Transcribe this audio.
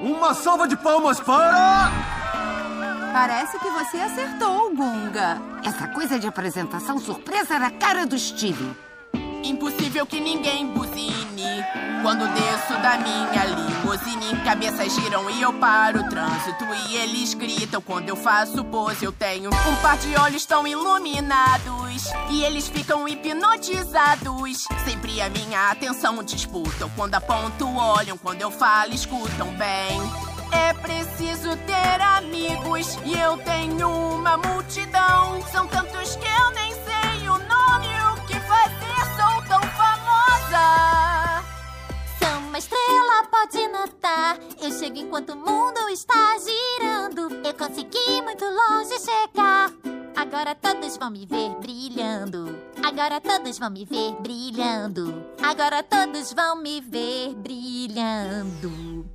Uma salva de palmas para... Parece que você acertou, Gunga. Essa coisa de apresentação surpresa era a cara do Steve. Impossível que ninguém buzine. Quando desço da minha limusine Cabeças giram e eu paro o trânsito. E eles gritam quando eu faço pose Eu tenho um par de olhos tão iluminados. E eles ficam hipnotizados. Sempre a minha atenção disputam. Quando aponto olham, quando eu falo escutam bem e eu tenho uma multidão. São tantos que eu nem sei o nome, o que fazer, sou tão famosa. Sou uma estrela, pode notar. Eu chego enquanto o mundo está girando. Eu consegui muito longe chegar. Agora todos vão me ver brilhando. Agora todos vão me ver brilhando. Agora todos vão me ver brilhando.